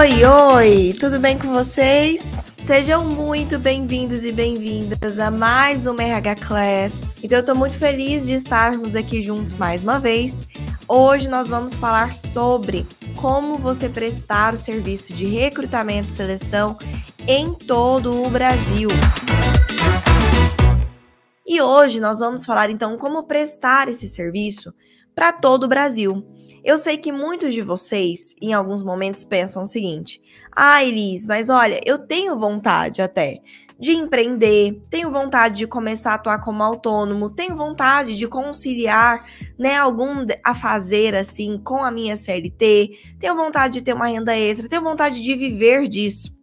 Oi, oi, tudo bem com vocês? Sejam muito bem-vindos e bem-vindas a mais uma RH Class. Então, eu estou muito feliz de estarmos aqui juntos mais uma vez. Hoje nós vamos falar sobre como você prestar o serviço de recrutamento e seleção em todo o Brasil. E hoje nós vamos falar então como prestar esse serviço para todo o Brasil. Eu sei que muitos de vocês, em alguns momentos, pensam o seguinte: ah, Elis, mas olha, eu tenho vontade até de empreender, tenho vontade de começar a atuar como autônomo, tenho vontade de conciliar, né, algum a fazer assim com a minha CLT, tenho vontade de ter uma renda extra, tenho vontade de viver disso.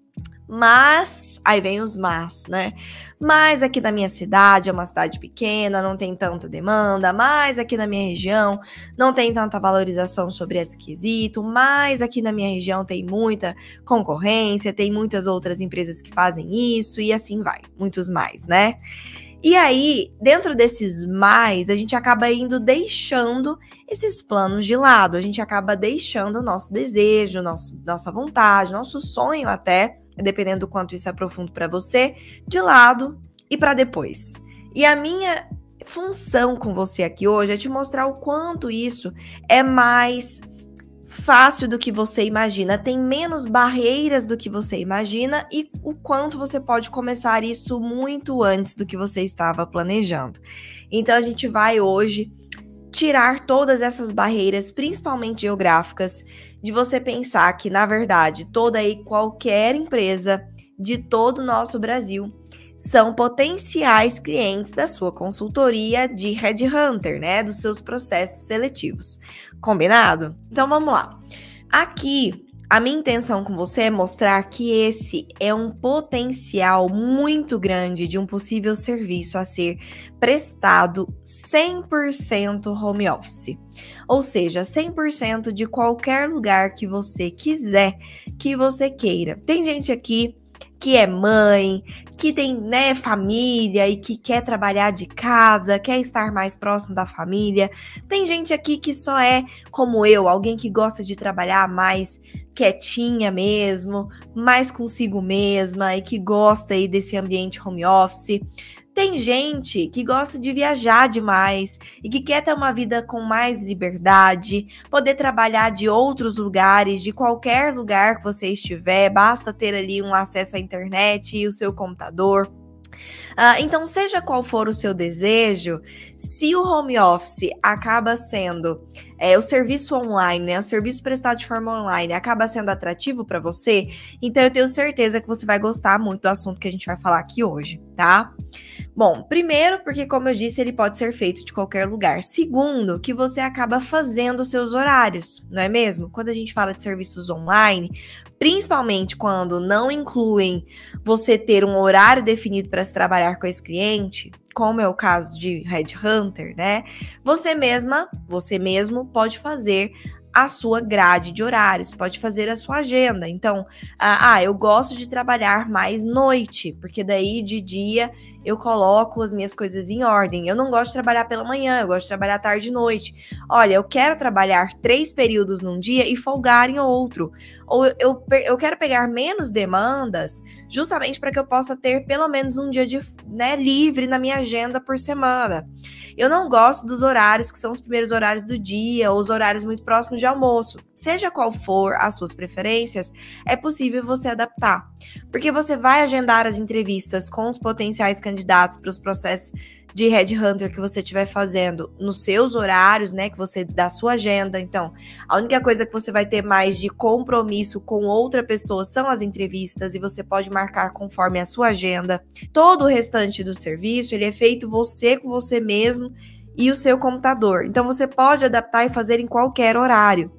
Mas, aí vem os mas, né? Mas aqui na minha cidade é uma cidade pequena, não tem tanta demanda, mas aqui na minha região não tem tanta valorização sobre esse quesito, mas aqui na minha região tem muita concorrência, tem muitas outras empresas que fazem isso e assim vai, muitos mais, né? E aí, dentro desses mais, a gente acaba indo deixando esses planos de lado, a gente acaba deixando o nosso desejo, nosso, nossa vontade, nosso sonho até dependendo do quanto isso é profundo para você, de lado e para depois. E a minha função com você aqui hoje é te mostrar o quanto isso é mais fácil do que você imagina, tem menos barreiras do que você imagina e o quanto você pode começar isso muito antes do que você estava planejando. Então a gente vai hoje tirar todas essas barreiras, principalmente geográficas, de você pensar que, na verdade, toda e qualquer empresa de todo o nosso Brasil são potenciais clientes da sua consultoria de headhunter, né, dos seus processos seletivos. Combinado? Então vamos lá. Aqui a minha intenção com você é mostrar que esse é um potencial muito grande de um possível serviço a ser prestado 100% home office. Ou seja, 100% de qualquer lugar que você quiser, que você queira. Tem gente aqui que é mãe, que tem né, família e que quer trabalhar de casa, quer estar mais próximo da família. Tem gente aqui que só é como eu, alguém que gosta de trabalhar mais quietinha mesmo, mais consigo mesma e que gosta aí desse ambiente home office. Tem gente que gosta de viajar demais e que quer ter uma vida com mais liberdade, poder trabalhar de outros lugares, de qualquer lugar que você estiver, basta ter ali um acesso à internet e o seu computador. Uh, então, seja qual for o seu desejo, se o home office acaba sendo é, o serviço online, né, o serviço prestado de forma online acaba sendo atrativo para você, então eu tenho certeza que você vai gostar muito do assunto que a gente vai falar aqui hoje, tá? Bom, primeiro, porque, como eu disse, ele pode ser feito de qualquer lugar. Segundo, que você acaba fazendo seus horários, não é mesmo? Quando a gente fala de serviços online, principalmente quando não incluem você ter um horário definido para se trabalhar com esse cliente, como é o caso de Headhunter, né? Você mesma, você mesmo pode fazer a sua grade de horários, pode fazer a sua agenda. Então, ah, ah, eu gosto de trabalhar mais noite, porque daí de dia eu coloco as minhas coisas em ordem. Eu não gosto de trabalhar pela manhã, eu gosto de trabalhar tarde e noite. Olha, eu quero trabalhar três períodos num dia e folgar em outro. Ou eu, eu quero pegar menos demandas, justamente para que eu possa ter pelo menos um dia de, né, livre na minha agenda por semana. Eu não gosto dos horários que são os primeiros horários do dia ou os horários muito próximos de almoço. Seja qual for as suas preferências, é possível você adaptar, porque você vai agendar as entrevistas com os potenciais candidatos para os processos de headhunter que você estiver fazendo nos seus horários, né, que você da sua agenda. Então, a única coisa que você vai ter mais de compromisso com outra pessoa são as entrevistas e você pode marcar conforme a sua agenda. Todo o restante do serviço, ele é feito você com você mesmo e o seu computador. Então, você pode adaptar e fazer em qualquer horário.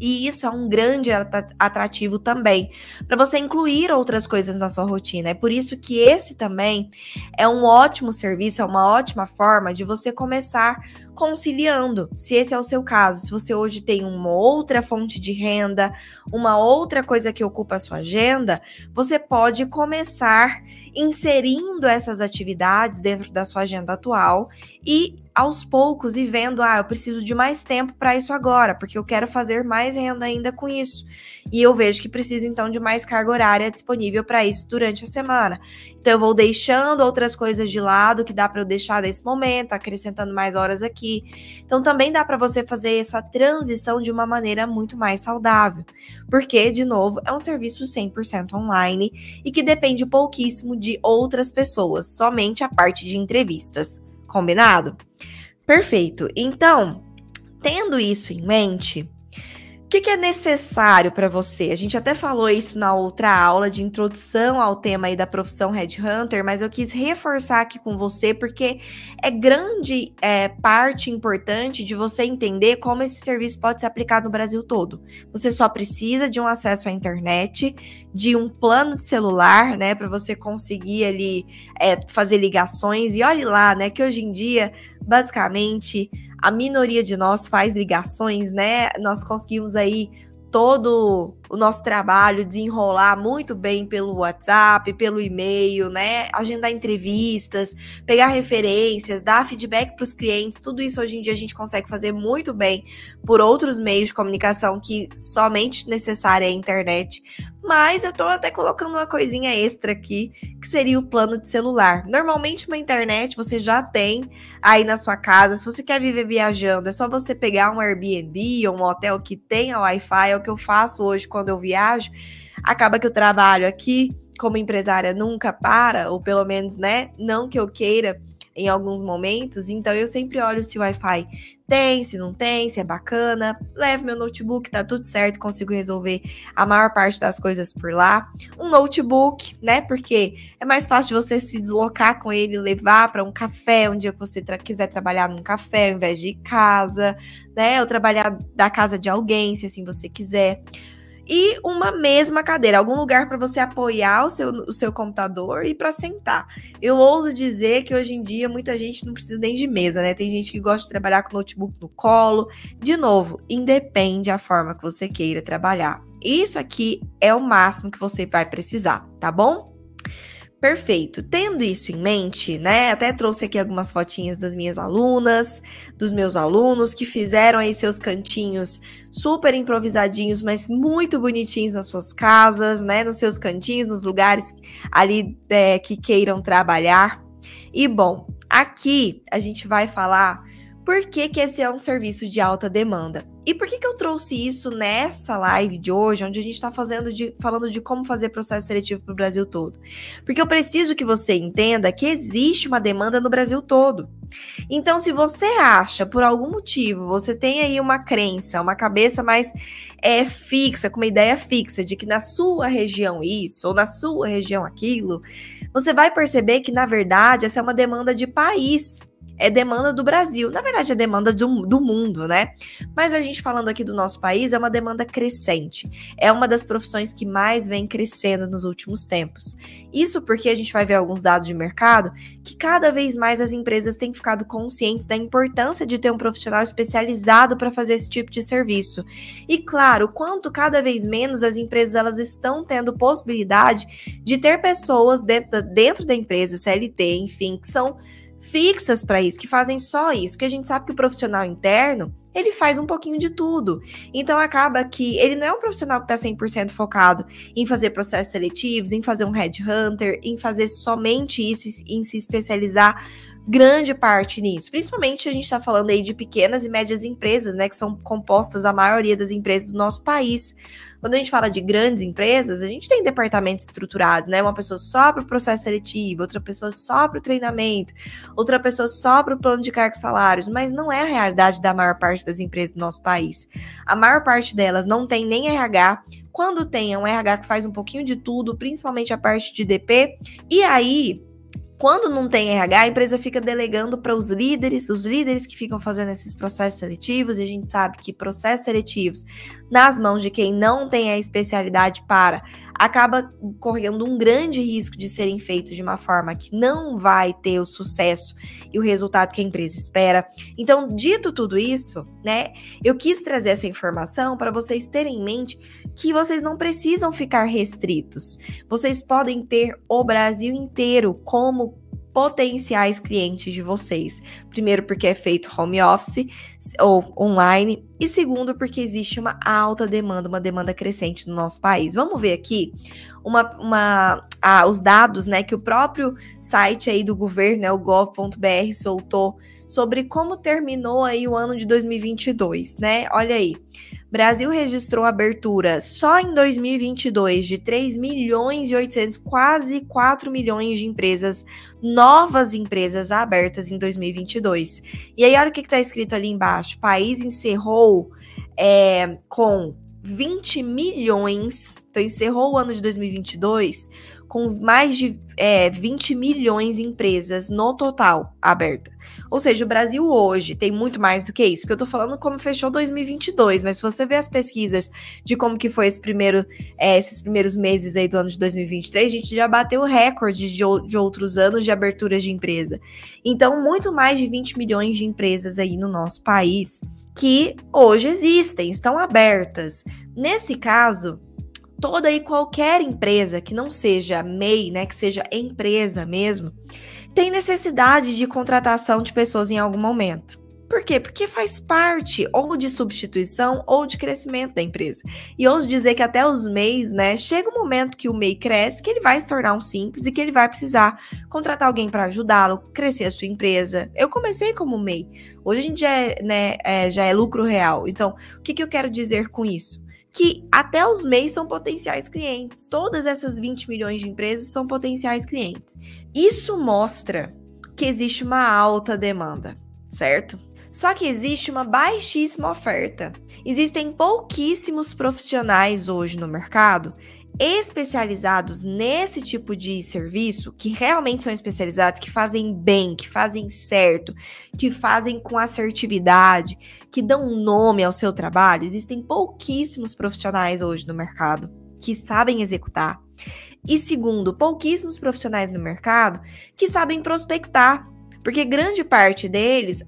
E isso é um grande atrativo também, para você incluir outras coisas na sua rotina. É por isso que esse também é um ótimo serviço, é uma ótima forma de você começar conciliando, se esse é o seu caso. Se você hoje tem uma outra fonte de renda, uma outra coisa que ocupa a sua agenda, você pode começar inserindo essas atividades dentro da sua agenda atual e aos poucos e vendo, ah, eu preciso de mais tempo para isso agora, porque eu quero fazer mais renda ainda com isso. E eu vejo que preciso então de mais carga horária disponível para isso durante a semana. Então eu vou deixando outras coisas de lado que dá para eu deixar nesse momento, acrescentando mais horas aqui. Então também dá para você fazer essa transição de uma maneira muito mais saudável. Porque, de novo, é um serviço 100% online e que depende pouquíssimo de outras pessoas, somente a parte de entrevistas. Combinado? Perfeito. Então, tendo isso em mente, o que, que, é necessário para você? A gente até falou isso na outra aula de introdução ao tema aí da profissão Headhunter, mas eu quis reforçar aqui com você porque é grande é, parte importante de você entender como esse serviço pode ser aplicado no Brasil todo. Você só precisa de um acesso à internet, de um plano de celular, né, para você conseguir ali é, fazer ligações. E olhe lá, né, que hoje em dia, basicamente, a minoria de nós faz ligações, né? Nós conseguimos aí todo o nosso trabalho desenrolar muito bem pelo WhatsApp, pelo e-mail, né? Agendar entrevistas, pegar referências, dar feedback para os clientes, tudo isso hoje em dia a gente consegue fazer muito bem por outros meios de comunicação que somente necessária é a internet. Mas eu tô até colocando uma coisinha extra aqui, que seria o plano de celular. Normalmente uma internet você já tem aí na sua casa. Se você quer viver viajando, é só você pegar um Airbnb ou um hotel que tenha Wi-Fi, é o que eu faço hoje quando eu viajo. Acaba que o trabalho aqui como empresária nunca para, ou pelo menos, né, não que eu queira em alguns momentos, então eu sempre olho se o Wi-Fi tem, se não tem, se é bacana. Levo meu notebook, tá tudo certo, consigo resolver a maior parte das coisas por lá. Um notebook, né? Porque é mais fácil você se deslocar com ele, levar para um café, um dia que você tra quiser trabalhar num café ao invés de ir casa, né? Ou trabalhar da casa de alguém, se assim você quiser e uma mesma cadeira, algum lugar para você apoiar o seu, o seu computador e para sentar. Eu ouso dizer que hoje em dia muita gente não precisa nem de mesa, né? Tem gente que gosta de trabalhar com notebook no colo. De novo, independe a forma que você queira trabalhar. Isso aqui é o máximo que você vai precisar, tá bom? Perfeito. Tendo isso em mente, né? Até trouxe aqui algumas fotinhas das minhas alunas, dos meus alunos que fizeram aí seus cantinhos super improvisadinhos, mas muito bonitinhos nas suas casas, né? Nos seus cantinhos, nos lugares ali é, que queiram trabalhar. E bom, aqui a gente vai falar por que, que esse é um serviço de alta demanda. E por que, que eu trouxe isso nessa live de hoje, onde a gente está falando de como fazer processo seletivo para o Brasil todo? Porque eu preciso que você entenda que existe uma demanda no Brasil todo. Então, se você acha, por algum motivo, você tem aí uma crença, uma cabeça mais é, fixa, com uma ideia fixa de que na sua região isso, ou na sua região aquilo, você vai perceber que, na verdade, essa é uma demanda de país é demanda do Brasil. Na verdade, é demanda do, do mundo, né? Mas a gente falando aqui do nosso país, é uma demanda crescente. É uma das profissões que mais vem crescendo nos últimos tempos. Isso porque a gente vai ver alguns dados de mercado que cada vez mais as empresas têm ficado conscientes da importância de ter um profissional especializado para fazer esse tipo de serviço. E claro, quanto cada vez menos as empresas elas estão tendo possibilidade de ter pessoas dentro, dentro da empresa, CLT, enfim, que são fixas para isso, que fazem só isso, porque a gente sabe que o profissional interno, ele faz um pouquinho de tudo. Então acaba que ele não é um profissional que está 100% focado em fazer processos seletivos, em fazer um headhunter, em fazer somente isso, em se especializar grande parte nisso. Principalmente a gente está falando aí de pequenas e médias empresas, né, que são compostas a maioria das empresas do nosso país. Quando a gente fala de grandes empresas, a gente tem departamentos estruturados, né? Uma pessoa só para o processo seletivo, outra pessoa só para o treinamento, outra pessoa só para o plano de cargos salários, mas não é a realidade da maior parte das empresas do nosso país. A maior parte delas não tem nem RH, quando tem é um RH que faz um pouquinho de tudo, principalmente a parte de DP, e aí Quando não tem RH, a empresa fica delegando para os líderes, os líderes que ficam fazendo esses processos seletivos, e a gente sabe que processos seletivos nas mãos de quem não tem a especialidade para acaba correndo um grande risco de serem feitos de uma forma que não vai ter o sucesso e o resultado que a empresa espera. Então, dito tudo isso, né, eu quis trazer essa informação para vocês terem em mente que vocês não precisam ficar restritos. Vocês podem ter o Brasil inteiro como potenciais clientes de vocês. Primeiro, porque é feito home office ou online, e segundo, porque existe uma alta demanda, uma demanda crescente no nosso país. Vamos ver aqui uma, uma ah, os dados né, que o próprio site aí do governo, né, o gov.br, soltou sobre como terminou aí o ano de 2022, né? Olha aí. Brasil registrou abertura só em 2022 de 3 milhões e 800, quase 4 milhões de empresas, novas empresas abertas em 2022. E aí, olha o que está escrito ali embaixo: o país encerrou é, com 20 milhões, então encerrou o ano de 2022 com mais de é, 20 milhões de empresas no total aberta. Ou seja, o Brasil hoje tem muito mais do que isso, porque eu tô falando como fechou 2022, mas se você ver as pesquisas de como que foi esse primeiro, é, esses primeiros meses aí do ano de 2023, a gente já bateu recorde de, de outros anos de aberturas de empresa. Então, muito mais de 20 milhões de empresas aí no nosso país que hoje existem, estão abertas. Nesse caso, toda e qualquer empresa que não seja MEI, né, que seja empresa mesmo, tem necessidade de contratação de pessoas em algum momento. Por quê? Porque faz parte ou de substituição ou de crescimento da empresa. E ouso dizer que até os MEIs, né, chega um momento que o MEI cresce, que ele vai se tornar um simples e que ele vai precisar contratar alguém para ajudá-lo, crescer a sua empresa. Eu comecei como MEI. Hoje a gente já é, né, é, já é lucro real. Então, o que, que eu quero dizer com isso? Que até os MEIs são potenciais clientes. Todas essas 20 milhões de empresas são potenciais clientes. Isso mostra que existe uma alta demanda, certo? Só que existe uma baixíssima oferta. Existem pouquíssimos profissionais hoje no mercado especializados nesse tipo de serviço, que realmente são especializados, que fazem bem, que fazem certo, que fazem com assertividade, que dão nome ao seu trabalho, existem pouquíssimos profissionais hoje no mercado que sabem executar. E segundo, pouquíssimos profissionais no mercado que sabem prospectar, porque grande parte deles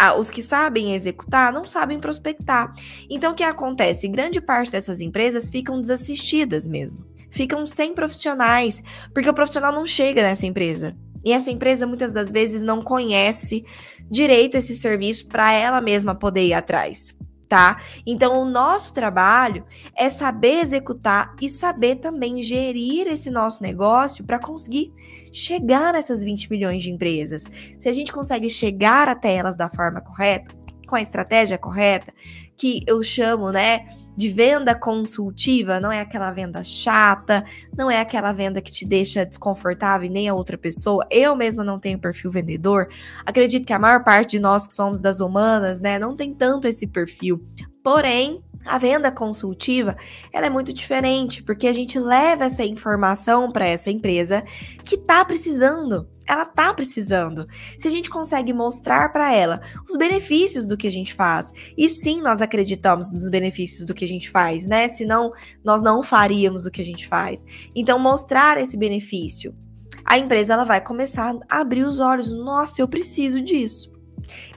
ah, os que sabem executar não sabem prospectar. Então, o que acontece? Grande parte dessas empresas ficam desassistidas mesmo. Ficam sem profissionais, porque o profissional não chega nessa empresa. E essa empresa muitas das vezes não conhece direito esse serviço para ela mesma poder ir atrás, tá? Então, o nosso trabalho é saber executar e saber também gerir esse nosso negócio para conseguir chegar nessas 20 milhões de empresas. Se a gente consegue chegar até elas da forma correta, com a estratégia correta, que eu chamo, né, de venda consultiva, não é aquela venda chata, não é aquela venda que te deixa desconfortável e nem a outra pessoa. Eu mesma não tenho perfil vendedor. Acredito que a maior parte de nós que somos das humanas, né, não tem tanto esse perfil. Porém, a venda consultiva, ela é muito diferente, porque a gente leva essa informação para essa empresa que está precisando. Ela está precisando. Se a gente consegue mostrar para ela os benefícios do que a gente faz, e sim, nós acreditamos nos benefícios do que a gente faz, né? Senão nós não faríamos o que a gente faz. Então, mostrar esse benefício, a empresa ela vai começar a abrir os olhos. Nossa, eu preciso disso.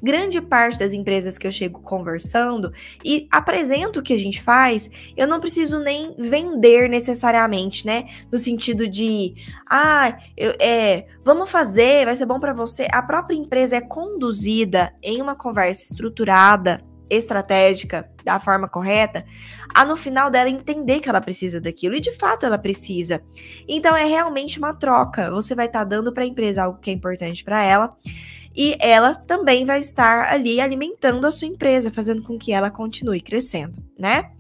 Grande parte das empresas que eu chego conversando e apresento o que a gente faz, eu não preciso nem vender necessariamente, né? No sentido de, ah, eu, é, vamos fazer, vai ser bom para você. A própria empresa é conduzida em uma conversa estruturada, estratégica, da forma correta, a no final dela entender que ela precisa daquilo e de fato ela precisa. Então é realmente uma troca. Você vai estar tá dando para a empresa algo que é importante para ela e ela também vai estar ali alimentando a sua empresa, fazendo com que ela continue crescendo, né?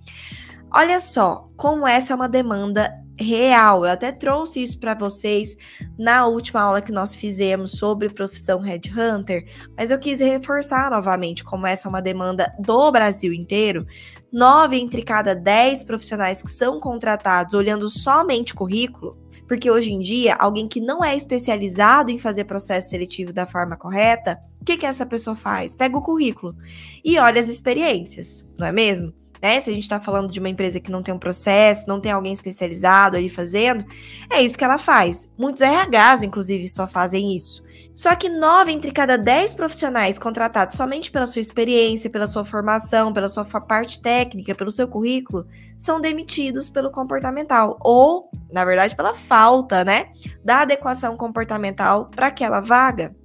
Olha só como essa é uma demanda real. Eu até trouxe isso para vocês na última aula que nós fizemos sobre profissão headhunter, mas eu quis reforçar novamente como essa é uma demanda do Brasil inteiro. Nove entre cada dez profissionais que são contratados olhando somente currículo, Porque hoje em dia, alguém que não é especializado em fazer processo seletivo da forma correta, o que, que essa pessoa faz? Pega o currículo e olha as experiências, não é mesmo? Né? Se a gente está falando de uma empresa que não tem um processo, não tem alguém especializado ali fazendo, é isso que ela faz. Muitos RHs, inclusive, só fazem isso. Só que nove entre cada dez profissionais contratados somente pela sua experiência, pela sua formação, pela sua parte técnica, pelo seu currículo, são demitidos pelo comportamental. Ou, na verdade, pela falta, né? Da adequação comportamental para aquela vaga.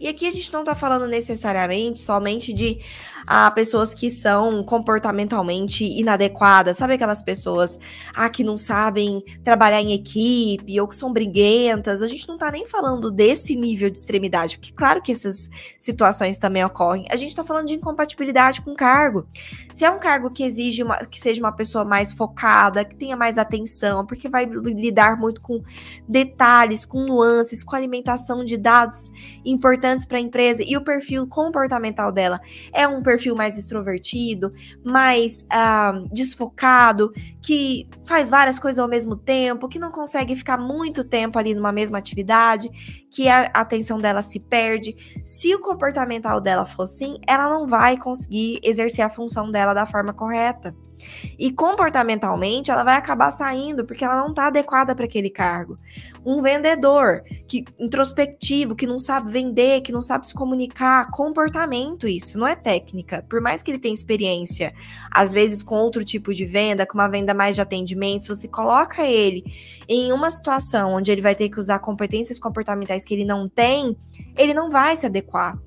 E aqui a gente não está falando necessariamente somente de a pessoas que são comportamentalmente inadequadas, sabe aquelas pessoas ah, que não sabem trabalhar em equipe ou que são briguentas. A gente não tá nem falando desse nível de extremidade, porque claro que essas situações também ocorrem. A gente tá falando de incompatibilidade com cargo. Se é um cargo que exige uma, que seja uma pessoa mais focada, que tenha mais atenção, porque vai lidar muito com detalhes, com nuances, com alimentação de dados importantes para a empresa e o perfil comportamental dela é um perfil perfil mais extrovertido, mais uh, desfocado, que faz várias coisas ao mesmo tempo, que não consegue ficar muito tempo ali numa mesma atividade, que a atenção dela se perde. Se o comportamental dela for assim, ela não vai conseguir exercer a função dela da forma correta. E comportamentalmente, ela vai acabar saindo porque ela não está adequada para aquele cargo. Um vendedor que introspectivo, que não sabe vender, que não sabe se comunicar, comportamento isso, não é técnica. Por mais que ele tenha experiência, às vezes com outro tipo de venda, com uma venda mais de atendimento, se você coloca ele em uma situação onde ele vai ter que usar competências comportamentais que ele não tem, ele não vai se adequar.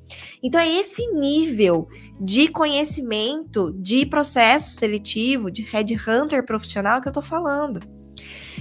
Então é esse nível de conhecimento de processo seletivo, de headhunter profissional que eu tô falando.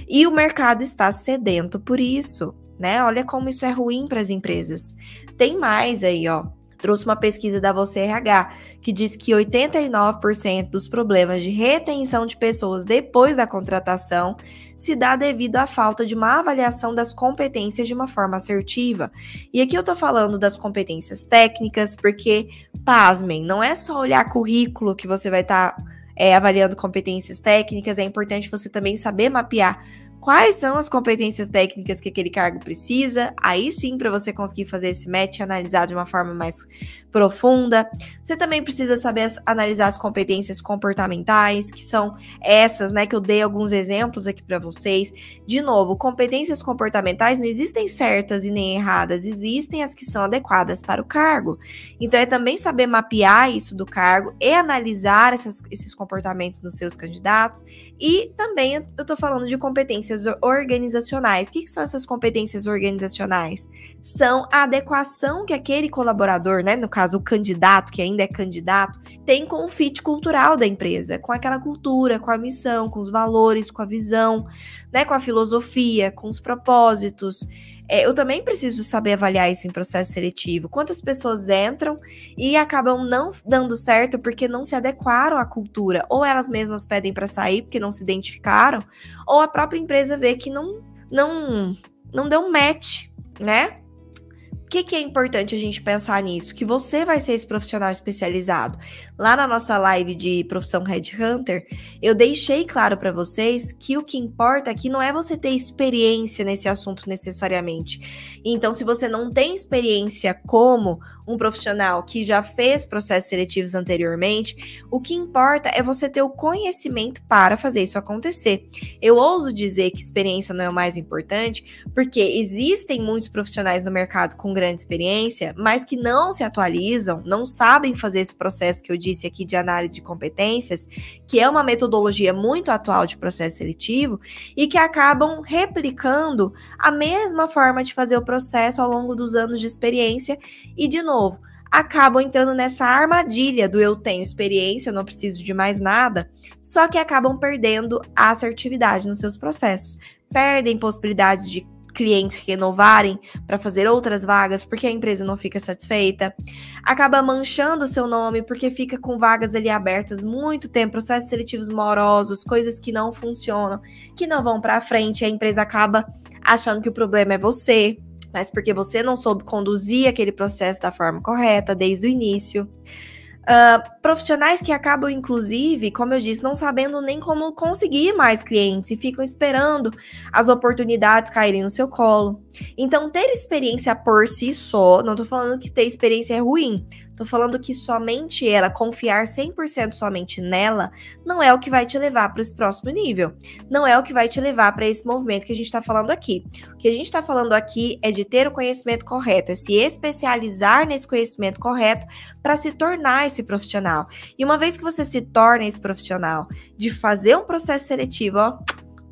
E o mercado está sedento por isso, né? Olha como isso é ruim para as empresas. Tem mais aí, ó. Trouxe uma pesquisa da Você RH que diz que 89% dos problemas de retenção de pessoas depois da contratação se dá devido à falta de uma avaliação das competências de uma forma assertiva. E aqui eu tô falando das competências técnicas, porque, pasmem, não é só olhar currículo que você vai estar. Tá, é, avaliando competências técnicas, é importante você também saber mapear quais são as competências técnicas que aquele cargo precisa, aí sim para você conseguir fazer esse match e analisar de uma forma mais profunda. Você também precisa saber as, analisar as competências comportamentais, que são essas, né, que eu dei alguns exemplos aqui para vocês. De novo, competências comportamentais não existem certas e nem erradas, existem as que são adequadas para o cargo. Então é também saber mapear isso do cargo e analisar essas, esses comportamentos nos seus candidatos. E também eu estou falando de competências competências organizacionais. O que, que são essas competências organizacionais? São a adequação que aquele colaborador, né, no caso o candidato, que ainda é candidato, tem com o fit cultural da empresa, com aquela cultura, com a missão, com os valores, com a visão, né, com a filosofia, com os propósitos. É, eu também preciso saber avaliar isso em processo seletivo. Quantas pessoas entram e acabam não dando certo porque não se adequaram à cultura, ou elas mesmas pedem para sair porque não se identificaram, ou a própria empresa vê que não não não deu match, né? Que, que é importante a gente pensar nisso? Que você vai ser esse profissional especializado. Lá na nossa live de profissão Headhunter, eu deixei claro para vocês que o que importa aqui não é você ter experiência nesse assunto necessariamente. Então, se você não tem experiência como um profissional que já fez processos seletivos anteriormente, o que importa é você ter o conhecimento para fazer isso acontecer. Eu ouso dizer que experiência não é o mais importante, porque existem muitos profissionais no mercado com grande experiência, mas que não se atualizam, não sabem fazer esse processo que eu disse aqui de análise de competências, que é uma metodologia muito atual de processo seletivo, e que acabam replicando a mesma forma de fazer o processo ao longo dos anos de experiência, e, de novo, acabam entrando nessa armadilha do eu tenho experiência, eu não preciso de mais nada, só que acabam perdendo a assertividade nos seus processos, perdem possibilidades de clientes renovarem para fazer outras vagas porque a empresa não fica satisfeita, acaba manchando o seu nome porque fica com vagas ali abertas muito tempo, processos seletivos morosos, coisas que não funcionam, que não vão para frente, a empresa acaba achando que o problema é você, mas porque você não soube conduzir aquele processo da forma correta desde o início. Uh, profissionais que acabam, inclusive, como eu disse, não sabendo nem como conseguir mais clientes e ficam esperando as oportunidades caírem no seu colo. Então, ter experiência por si só, não tô falando que ter experiência é ruim, tô falando que somente ela, confiar 100% somente nela, não é o que vai te levar para esse próximo nível. Não é o que vai te levar para esse movimento que a gente está falando aqui. O que a gente está falando aqui é de ter o conhecimento correto, é se especializar nesse conhecimento correto para se tornar esse profissional. E uma vez que você se torna esse profissional, de fazer um processo seletivo, ó,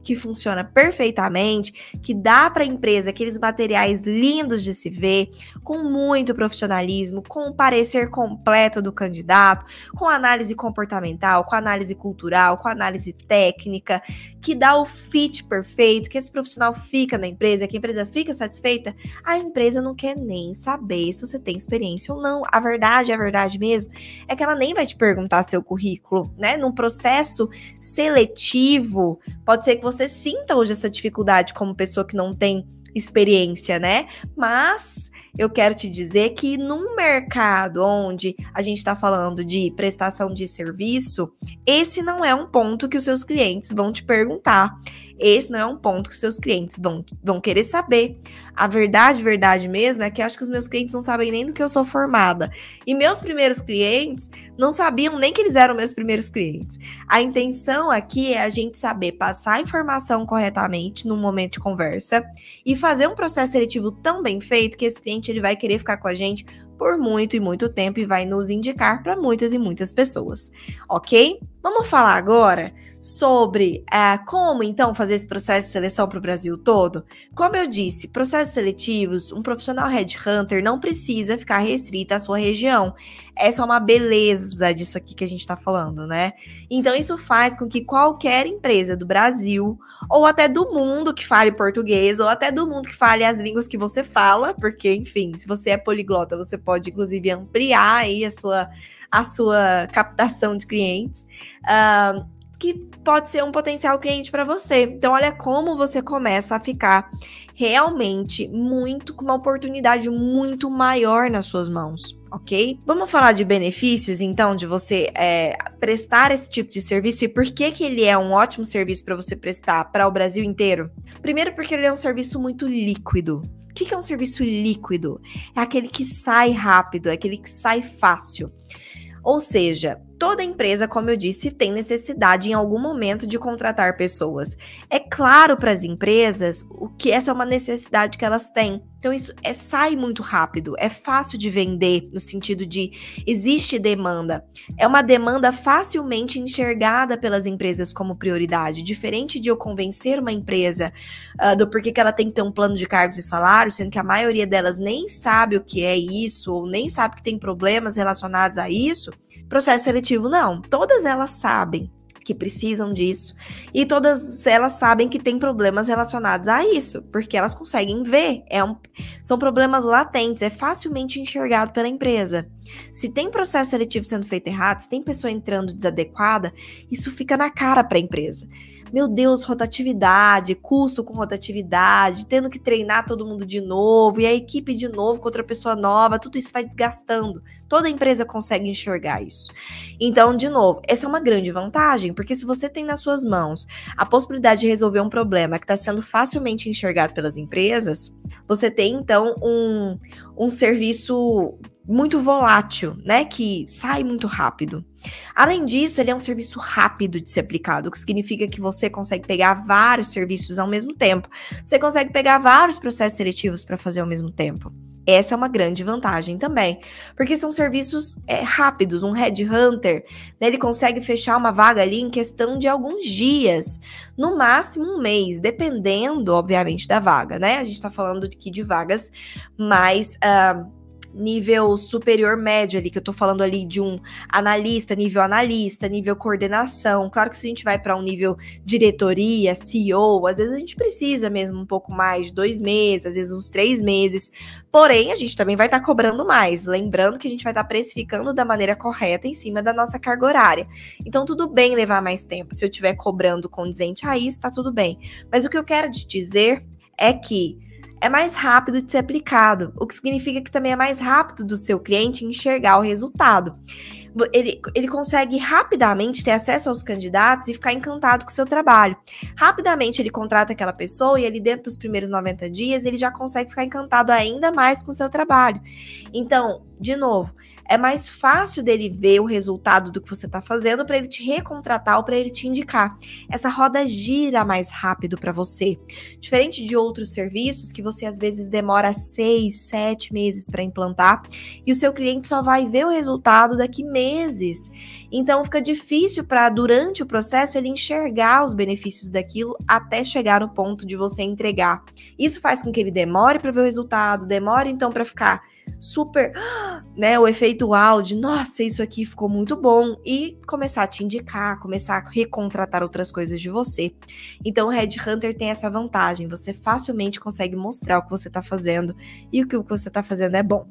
que funciona perfeitamente, que dá para a empresa aqueles materiais lindos de se ver, com muito profissionalismo, com o parecer completo do candidato, com análise comportamental, com análise cultural, com análise técnica, que dá o fit perfeito, que esse profissional fica na empresa, que a empresa fica satisfeita, a empresa não quer nem saber se você tem experiência ou não. A verdade, a verdade mesmo, é que ela nem vai te perguntar seu currículo, né? Num processo seletivo, pode ser que você você sinta hoje essa dificuldade como pessoa que não tem experiência, né? Mas eu quero te dizer que num mercado onde a gente está falando de prestação de serviço, esse não é um ponto que os seus clientes vão te perguntar. Esse não é um ponto que os seus clientes vão, vão querer saber. A verdade, verdade mesmo, é que acho que os meus clientes não sabem nem do que eu sou formada. E meus primeiros clientes não sabiam nem que eles eram meus primeiros clientes. A intenção aqui é a gente saber passar a informação corretamente no momento de conversa e fazer um processo seletivo tão bem feito que esse cliente ele vai querer ficar com a gente por muito e muito tempo e vai nos indicar para muitas e muitas pessoas, ok? Vamos falar agora sobre uh, como então fazer esse processo de seleção para o Brasil todo. Como eu disse, processos seletivos, um profissional headhunter não precisa ficar restrito à sua região. Essa é uma beleza disso aqui que a gente está falando, né? Então isso faz com que qualquer empresa do Brasil ou até do mundo que fale português ou até do mundo que fale as línguas que você fala, porque enfim, se você é poliglota, você pode inclusive ampliar aí a sua a sua captação de clientes, uh, que pode ser um potencial cliente para você. Então, olha como você começa a ficar realmente muito com uma oportunidade muito maior nas suas mãos, ok? Vamos falar de benefícios, então, de você é, prestar esse tipo de serviço e por que que ele é um ótimo serviço para você prestar para o Brasil inteiro? Primeiro, porque ele é um serviço muito líquido. O que é um serviço líquido? É aquele que sai rápido, é aquele que sai fácil. Ou seja, toda empresa, como eu disse, tem necessidade em algum momento de contratar pessoas. É claro para as empresas o que essa é uma necessidade que elas têm. Então isso é, sai muito rápido, é fácil de vender no sentido de existe demanda. É uma demanda facilmente enxergada pelas empresas como prioridade, diferente de eu convencer uma empresa uh, do porquê que ela tem que ter um plano de cargos e salários, sendo que a maioria delas nem sabe o que é isso ou nem sabe que tem problemas relacionados a isso. Processo seletivo, não. Todas elas sabem que precisam disso e todas elas sabem que tem problemas relacionados a isso, porque elas conseguem ver. É um, são problemas latentes, é facilmente enxergado pela empresa. Se tem processo seletivo sendo feito errado, se tem pessoa entrando desadequada, isso fica na cara para a empresa meu Deus, rotatividade, custo com rotatividade, tendo que treinar todo mundo de novo, e a equipe de novo com outra pessoa nova, tudo isso vai desgastando. Toda empresa consegue enxergar isso. Então, de novo, essa é uma grande vantagem, porque se você tem nas suas mãos a possibilidade de resolver um problema que está sendo facilmente enxergado pelas empresas, você tem então um, um serviço muito volátil, né? Que sai muito rápido. Além disso, ele é um serviço rápido de ser aplicado, o que significa que você consegue pegar vários serviços ao mesmo tempo. Você consegue pegar vários processos seletivos para fazer ao mesmo tempo. Essa é uma grande vantagem também, porque são serviços é, rápidos. Um headhunter, né, ele consegue fechar uma vaga ali em questão de alguns dias, no máximo um mês, dependendo, obviamente, da vaga, né? A gente está falando aqui de vagas mais uh, nível superior médio ali, que eu tô falando ali de um analista, nível analista, nível coordenação. Claro que se a gente vai para um nível diretoria, CEO, às vezes a gente precisa mesmo um pouco mais, de dois meses, às vezes uns três meses. Porém, a gente também vai estar tá cobrando mais. Lembrando que a gente vai estar tá precificando da maneira correta em cima da nossa carga horária. Então, tudo bem levar mais tempo. Se eu estiver cobrando condizente a isso, tá tudo bem. Mas o que eu quero te dizer é que é mais rápido de ser aplicado, o que significa que também é mais rápido do seu cliente enxergar o resultado. ele, ele consegue rapidamente ter acesso aos candidatos e ficar encantado com o seu trabalho. Rapidamente ele contrata aquela pessoa e ele, dentro dos primeiros 90 dias, ele já consegue ficar encantado ainda mais com o seu trabalho. Então, de novo, é mais fácil dele ver o resultado do que você está fazendo para ele te recontratar ou para ele te indicar. Essa roda gira mais rápido para você. Diferente de outros serviços que você às vezes demora seis, sete meses para implantar e o seu cliente só vai ver o resultado daqui meses. Então fica difícil para durante o processo ele enxergar os benefícios daquilo até chegar no ponto de você entregar. Isso faz com que ele demore para ver o resultado, demore então para ficar super, né, o efeito de, nossa, isso aqui ficou muito bom e começar a te indicar, começar a recontratar outras coisas de você. Então o Red Hunter tem essa vantagem, você facilmente consegue mostrar o que você está fazendo e o que você está fazendo é bom.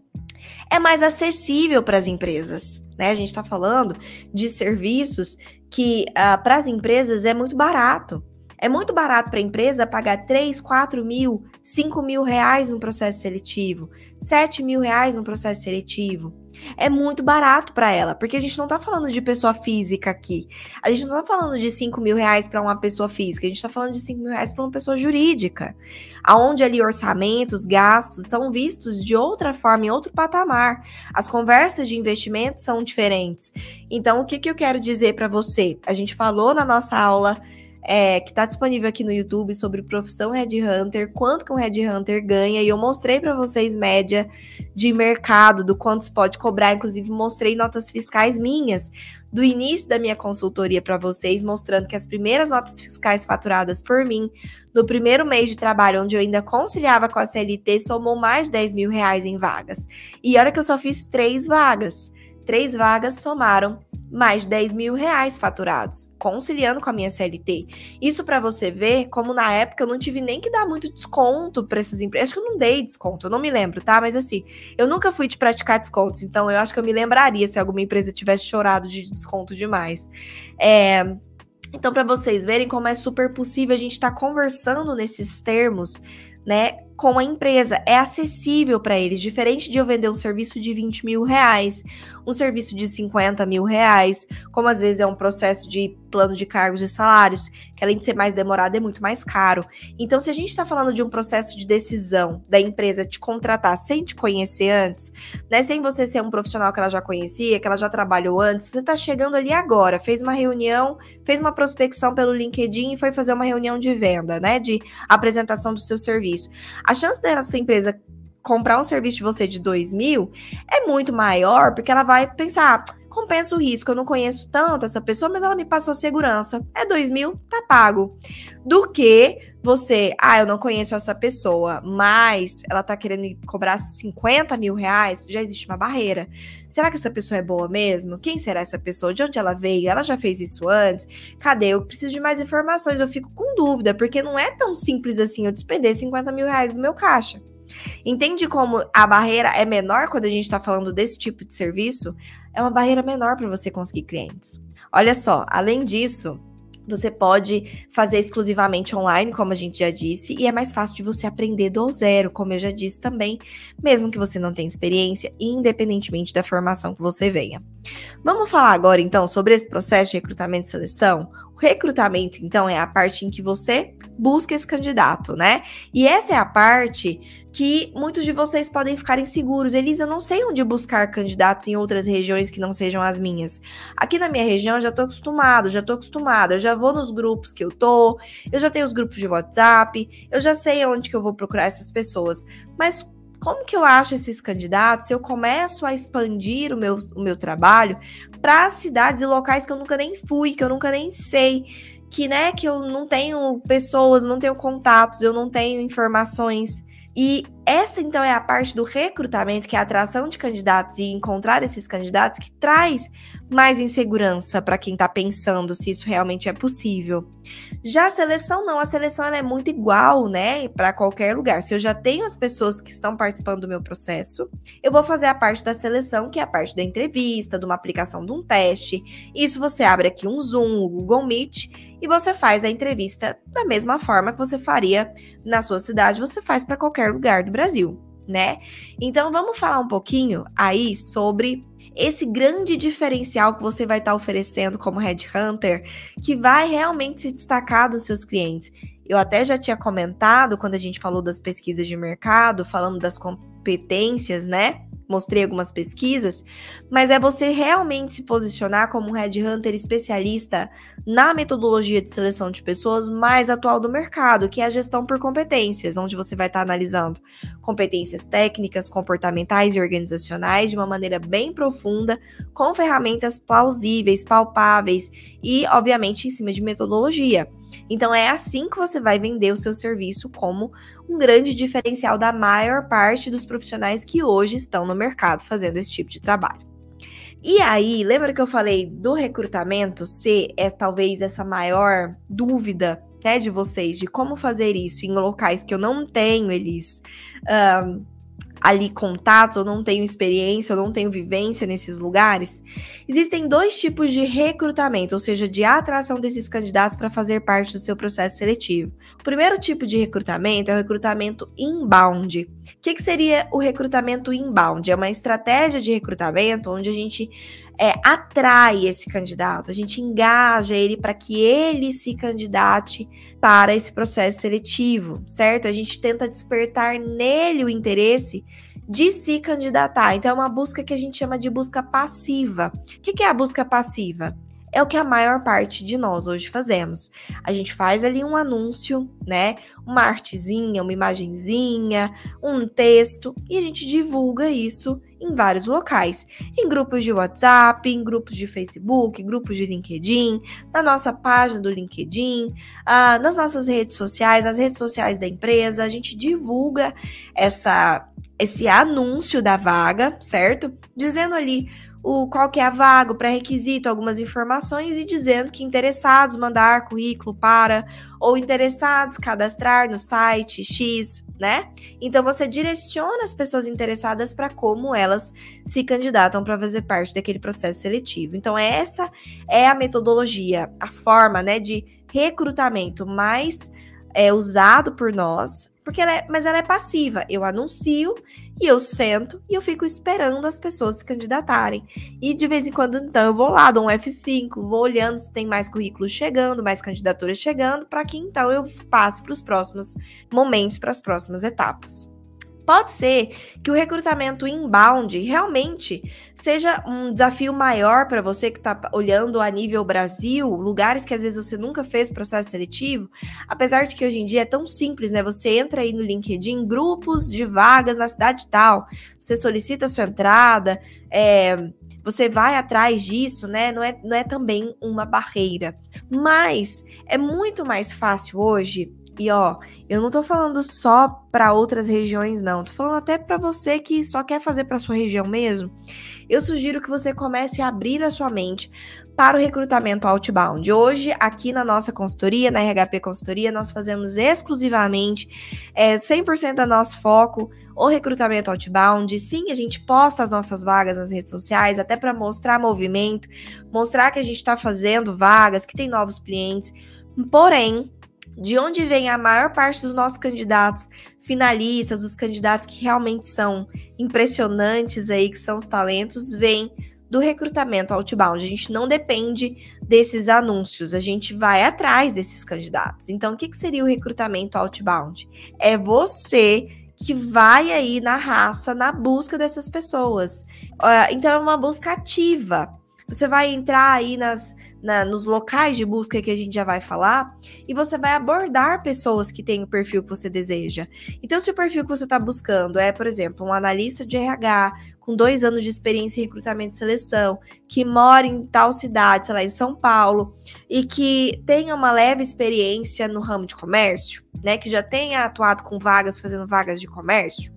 É mais acessível para as empresas, né? A gente está falando de serviços que uh, ah, para as empresas é muito barato. É muito barato para a empresa pagar 3, 4 mil, 5 mil reais no processo seletivo, 7 mil reais no processo seletivo. É muito barato para ela, porque a gente não está falando de pessoa física aqui. A gente não está falando de 5 mil reais para uma pessoa física, a gente está falando de 5 mil reais para uma pessoa jurídica. Aonde ali orçamentos, gastos são vistos de outra forma, em outro patamar. As conversas de investimento são diferentes. Então, o que, que eu quero dizer para você? A gente falou na nossa aula é, que está disponível aqui no YouTube sobre profissão Red Hunter, quanto que um Red Hunter ganha, e eu mostrei para vocês média de mercado, do quanto se pode cobrar, inclusive mostrei notas fiscais minhas do início da minha consultoria para vocês, mostrando que as primeiras notas fiscais faturadas por mim, no primeiro mês de trabalho, onde eu ainda conciliava com a CLT, somou mais de 10 mil reais em vagas. E olha que eu só fiz três vagas. Três vagas somaram mais de 10 mil reais faturados, conciliando com a minha CLT. Isso para você ver como na época eu não tive nem que dar muito desconto para essas empresas. Acho que eu não dei desconto, eu não me lembro, tá? Mas assim, eu nunca fui de praticar descontos, então eu acho que eu me lembraria se alguma empresa tivesse chorado de desconto demais. É. Então, para vocês verem como é super possível a gente estar tá conversando nesses termos, né? com a empresa, é acessível para eles, diferente de eu vender um serviço de 20 mil reais, um serviço de 50 mil reais, como às vezes é um processo de plano de cargos e salários, que além de ser mais demorado, é muito mais caro. Então, se a gente está falando de um processo de decisão da empresa te contratar sem te conhecer antes, né, sem você ser um profissional que ela já conhecia, que ela já trabalhou antes, você está chegando ali agora, fez uma reunião, fez uma prospecção pelo LinkedIn e foi fazer uma reunião de venda, né, de apresentação do seu serviço. A chance dessa empresa comprar um serviço de você de 2 mil é muito maior, porque ela vai pensar compensa o risco. Eu não conheço tanto essa pessoa, mas ela me passou segurança. É dois mil, tá pago. Do que você, ah, eu não conheço essa pessoa, mas ela tá querendo cobrar 50 mil reais, já existe uma barreira. Será que essa pessoa é boa mesmo? Quem será essa pessoa? De onde ela veio? Ela já fez isso antes? Cadê? Eu preciso de mais informações. Eu fico com dúvida, porque não é tão simples assim eu despender 50 mil reais do meu caixa. Entende como a barreira é menor quando a gente está falando desse tipo de serviço? É uma barreira menor para você conseguir clientes. Olha só, além disso, você pode fazer exclusivamente online, como a gente já disse, e é mais fácil de você aprender do zero, como eu já disse também, mesmo que você não tenha experiência, independentemente da formação que você venha. Vamos falar agora então sobre esse processo de recrutamento e seleção? O recrutamento, então, é a parte em que você busca esse candidato, né? E essa é a parte que muitos de vocês podem ficar inseguros. Elisa, eu não sei onde buscar candidatos em outras regiões que não sejam as minhas. Aqui na minha região eu já tô acostumado, já tô acostumada, eu já vou nos grupos que eu tô, eu já tenho os grupos de WhatsApp, eu já sei onde que eu vou procurar essas pessoas. Mas como que eu acho esses candidatos eu começo a expandir o meu, o meu trabalho para cidades e locais que eu nunca nem fui, que eu nunca nem sei, que né, que eu não tenho pessoas, não tenho contatos, eu não tenho informações. E essa então é a parte do recrutamento, que é a atração de candidatos e encontrar esses candidatos que traz mais insegurança para quem está pensando se isso realmente é possível. Já a seleção não, a seleção é muito igual, né, para qualquer lugar. Se eu já tenho as pessoas que estão participando do meu processo, eu vou fazer a parte da seleção, que é a parte da entrevista, de uma aplicação de um teste. Isso você abre aqui um Zoom, o Google Meet e você faz a entrevista da mesma forma que você faria na sua cidade, você faz para qualquer lugar do Brasil, né? Então vamos falar um pouquinho aí sobre esse grande diferencial que você vai estar tá oferecendo como headhunter, que vai realmente se destacar dos seus clientes. Eu até já tinha comentado quando a gente falou das pesquisas de mercado, falando das competências, né? Mostrei algumas pesquisas, mas é você realmente se posicionar como um headhunter especialista na metodologia de seleção de pessoas mais atual do mercado, que é a gestão por competências, onde você vai estar analisando competências técnicas, comportamentais e organizacionais de uma maneira bem profunda, com ferramentas plausíveis, palpáveis e, obviamente, em cima de metodologia. Então é assim que você vai vender o seu serviço como um grande diferencial da maior parte dos profissionais que hoje estão no mercado fazendo esse tipo de trabalho. E aí, lembra que eu falei do recrutamento ser é talvez essa maior dúvida né, de vocês de como fazer isso em locais que eu não tenho eles um, ali contatos, ou não tenho experiência, ou não tenho vivência nesses lugares, existem dois tipos de recrutamento, ou seja, de atração desses candidatos para fazer parte do seu processo seletivo. O primeiro tipo de recrutamento é o recrutamento inbound. O que, que seria o recrutamento inbound? É uma estratégia de recrutamento onde a gente é, atrai esse candidato, a gente engaja ele para que ele se candidate para esse processo seletivo, certo? A gente tenta despertar nele o interesse de se candidatar. Então, é uma busca que a gente chama de busca passiva. O que é a busca passiva? É o que a maior parte de nós hoje fazemos. A gente faz ali um anúncio, né? Uma artezinha, uma imagenzinha, um texto e a gente divulga isso em vários locais, em grupos de WhatsApp, em grupos de Facebook, grupos de LinkedIn, na nossa página do LinkedIn, uh, nas nossas redes sociais, nas redes sociais da empresa, a gente divulga essa esse anúncio da vaga, certo? Dizendo ali o qual que é a vaga, o pré-requisito, algumas informações e dizendo que interessados mandar currículo para ou interessados cadastrar no site X, né? Então você direciona as pessoas interessadas para como elas se candidatam para fazer parte daquele processo seletivo. Então essa é a metodologia, a forma, né, de recrutamento mais é, usado por nós porque ela é, mas ela é passiva. Eu anuncio e eu sento e eu fico esperando as pessoas se candidatarem. E de vez em quando, então, eu vou lá, dou um F5, vou olhando se tem mais currículos chegando, mais candidaturas chegando, para que então eu passe para os próximos momentos, para as próximas etapas. Pode ser que o recrutamento inbound realmente seja um desafio maior para você que está olhando a nível Brasil, lugares que às vezes você nunca fez processo seletivo, apesar de que hoje em dia é tão simples, né? Você entra aí no LinkedIn, grupos de vagas na cidade tal, você solicita a sua entrada, é, você vai atrás disso, né? Não é, não é também uma barreira. Mas é muito mais fácil hoje e ó, eu não tô falando só para outras regiões não, tô falando até para você que só quer fazer para sua região mesmo. Eu sugiro que você comece a abrir a sua mente para o recrutamento outbound. Hoje, aqui na nossa consultoria, na RHP Consultoria, nós fazemos exclusivamente é, 100% do nosso foco o recrutamento outbound. Sim, a gente posta as nossas vagas nas redes sociais, até para mostrar movimento, mostrar que a gente está fazendo vagas, que tem novos clientes. Porém, de onde vem a maior parte dos nossos candidatos finalistas, os candidatos que realmente são impressionantes aí, que são os talentos, vem do recrutamento outbound. A gente não depende desses anúncios, a gente vai atrás desses candidatos. Então, o que, que seria o recrutamento outbound? É você que vai aí na raça, na busca dessas pessoas. Então, é uma busca ativa. Você vai entrar aí nas, na, nos locais de busca que a gente já vai falar, e você vai abordar pessoas que têm o perfil que você deseja. Então, se o perfil que você está buscando é, por exemplo, um analista de RH com dois anos de experiência em recrutamento e seleção, que mora em tal cidade, sei lá, em São Paulo, e que tenha uma leve experiência no ramo de comércio, né, que já tenha atuado com vagas, fazendo vagas de comércio,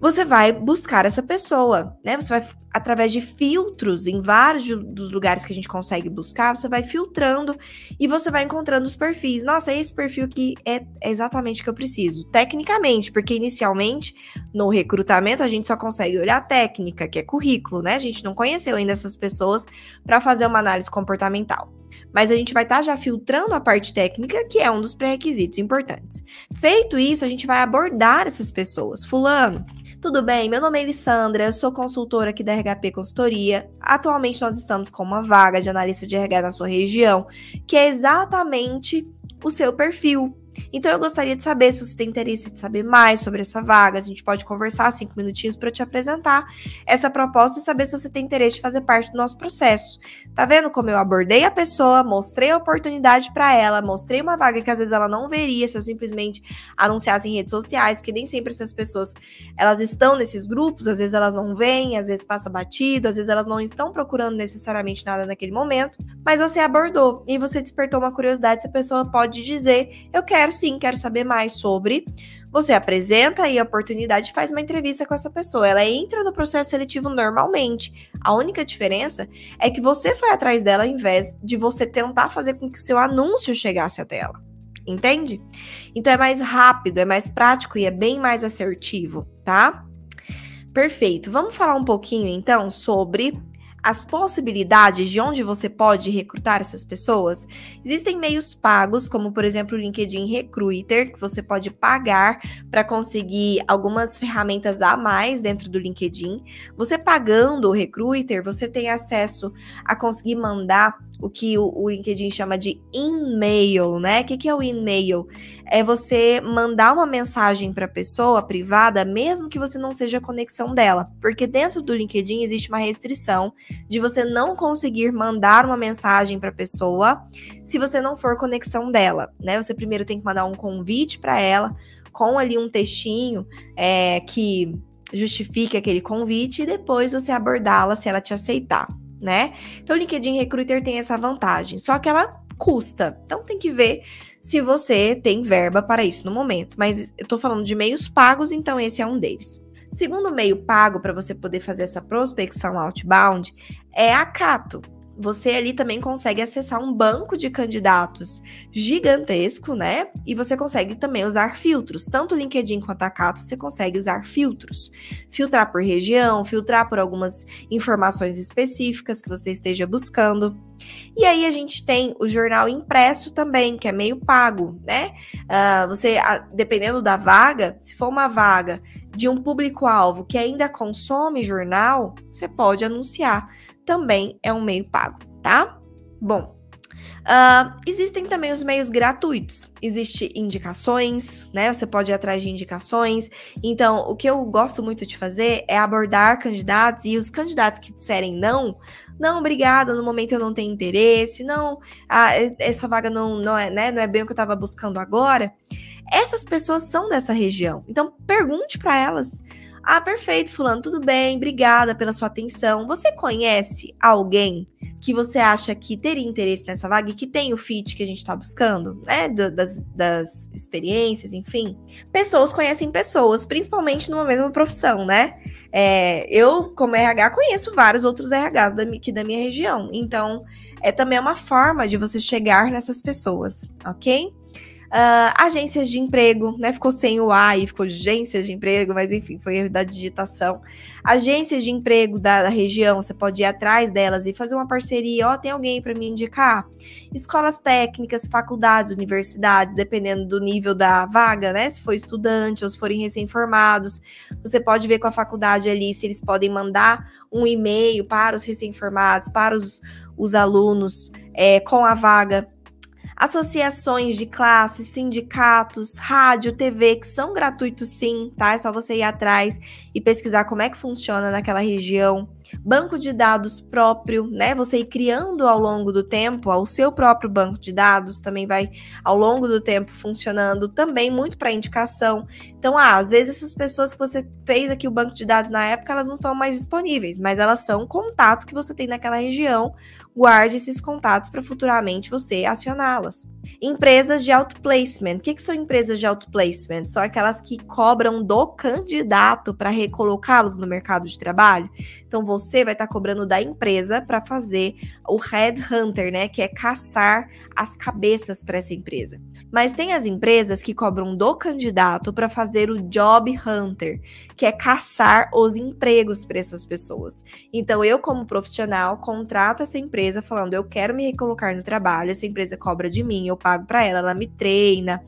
você vai buscar essa pessoa, né? Você vai, através de filtros, em vários dos lugares que a gente consegue buscar, você vai filtrando e você vai encontrando os perfis. Nossa, esse perfil aqui é exatamente o que eu preciso. Tecnicamente, porque inicialmente, no recrutamento, a gente só consegue olhar a técnica, que é currículo, né? A gente não conheceu ainda essas pessoas para fazer uma análise comportamental mas a gente vai estar tá já filtrando a parte técnica, que é um dos pré-requisitos importantes. Feito isso, a gente vai abordar essas pessoas. Fulano, Tudo bem? Meu nome é Elissandra, sou consultora aqui da RHP Consultoria. Atualmente nós estamos com uma vaga de analista de RH na sua região, que é exatamente o seu perfil. Então eu gostaria de saber se você tem interesse de saber mais sobre essa vaga. A gente pode conversar cinco minutinhos para te apresentar essa proposta e saber se você tem interesse de fazer parte do nosso processo. Tá vendo como eu abordei a pessoa, mostrei a oportunidade para ela, mostrei uma vaga que às vezes ela não veria se eu simplesmente anunciasse em redes sociais, porque nem sempre essas pessoas elas estão nesses grupos, às vezes elas não vêm, às vezes passa batido, às vezes elas não estão procurando necessariamente nada naquele momento, mas você abordou e você despertou uma curiosidade se a pessoa pode dizer: "Eu quero quero sim, quero saber mais sobre. Você apresenta aí a oportunidade e faz uma entrevista com essa pessoa. Ela entra no processo seletivo normalmente. A única diferença é que você foi atrás dela ao invés de você tentar fazer com que seu anúncio chegasse até ela. Entende? Então é mais rápido, é mais prático e é bem mais assertivo, tá? Perfeito. Vamos falar um pouquinho então sobre as possibilidades de onde você pode recrutar essas pessoas, existem meios pagos, como por exemplo o LinkedIn Recruiter, que você pode pagar para conseguir algumas ferramentas a mais dentro do LinkedIn. Você pagando o Recruiter, você tem acesso a conseguir mandar o que o, LinkedIn chama de e-mail, né? O que, que é o e-mail? É você mandar uma mensagem para a pessoa privada, mesmo que você não seja a conexão dela, porque dentro do LinkedIn existe uma restrição de você não conseguir mandar uma mensagem para a pessoa se você não for conexão dela, né? Você primeiro tem que mandar um convite para ela com ali um textinho é, que justifique aquele convite e depois você abordá-la se ela te aceitar né? Então, o LinkedIn Recruiter tem essa vantagem, só que ela custa. Então, tem que ver se você tem verba para isso no momento. Mas eu tô falando de meios pagos, então esse é um deles. Segundo meio pago para você poder fazer essa prospecção outbound é a Cato você ali também consegue acessar um banco de candidatos gigantesco, né? E você consegue também usar filtros. Tanto o LinkedIn quanto a Cato, você consegue usar filtros. Filtrar por região, filtrar por algumas informações específicas que você esteja buscando. E aí a gente tem o jornal impresso também, que é meio pago, né? Uh, você, dependendo da vaga, se for uma vaga de um público-alvo que ainda consome jornal, você pode anunciar também é um meio pago, tá? Bom, Uh, existem também os meios gratuitos. Existem indicações, né? Você pode ir atrás de indicações. Então, o que eu gosto muito de fazer é abordar candidatos e os candidatos que disserem não, não, obrigada, no momento eu não tenho interesse, não, ah, essa vaga não, não, é, né, não é bem o que eu estava buscando agora. Essas pessoas são dessa região. Então, pergunte para elas. Ah, perfeito, Fulano, tudo bem, obrigada pela sua atenção. Você conhece alguém que você acha que teria interesse nessa vaga e que tem o fit que a gente está buscando, né? Das, das experiências, enfim. Pessoas conhecem pessoas, principalmente numa mesma profissão, né? É, eu, como RH, conheço vários outros RHs da, aqui da minha região. Então, é também uma forma de você chegar nessas pessoas, ok? Uh, agências de emprego, né? Ficou sem o A e ficou agências de emprego, mas enfim, foi da digitação. Agências de emprego da, da, região, você pode ir atrás delas e fazer uma parceria. Ó, oh, tem alguém para me indicar? Escolas técnicas, faculdades, universidades, dependendo do nível da vaga, né? Se for estudante ou se forem recém-formados, você pode ver com a faculdade ali se eles podem mandar um e-mail para os recém-formados, para os, os alunos é, com a vaga associações de classe, sindicatos, rádio, TV, que são gratuitos sim, tá? É só você ir atrás e pesquisar como é que funciona naquela região banco de dados próprio, né? Você ir criando ao longo do tempo o seu próprio banco de dados também vai ao longo do tempo funcionando também muito para indicação. Então, ah, às vezes essas pessoas que você fez aqui o banco de dados na época, elas não estão mais disponíveis, mas elas são contatos que você tem naquela região. Guarde esses contatos para futuramente você acioná-las. Empresas de outplacement. O que, que são empresas de outplacement? São aquelas que cobram do candidato para recolocá-los no mercado de trabalho. Então, você vai estar tá cobrando da empresa para fazer o headhunter, né? Que é caçar as cabeças para essa empresa. Mas tem as empresas que cobram do candidato para fazer o job hunter, que é caçar os empregos para essas pessoas. Então, eu, como profissional, contrato essa empresa falando: eu quero me recolocar no trabalho, essa empresa cobra de mim, eu pago para ela, ela me treina,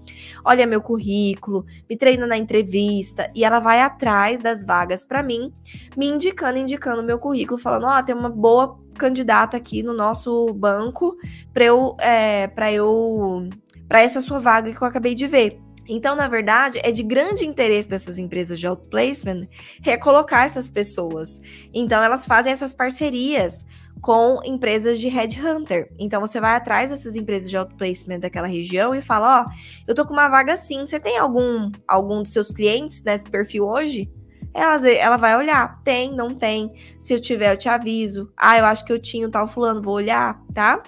olha meu currículo, me treina na entrevista e ela vai atrás das vagas para mim, me indicando, indicando meu currículo, falando: ó, oh, tem uma boa candidata aqui no nosso banco para eu, é, para eu, para essa sua vaga que eu acabei de ver. Então, na verdade, é de grande interesse dessas empresas de outplacement recolocar essas pessoas. Então, elas fazem essas parcerias com empresas de headhunter. Então, você vai atrás dessas empresas de outplacement daquela região e fala: Ó, oh, eu tô com uma vaga assim, você tem algum, algum dos seus clientes nesse perfil hoje? Ela, ela vai olhar, tem, não tem. Se eu tiver, eu te aviso. Ah, eu acho que eu tinha tal fulano, vou olhar, tá?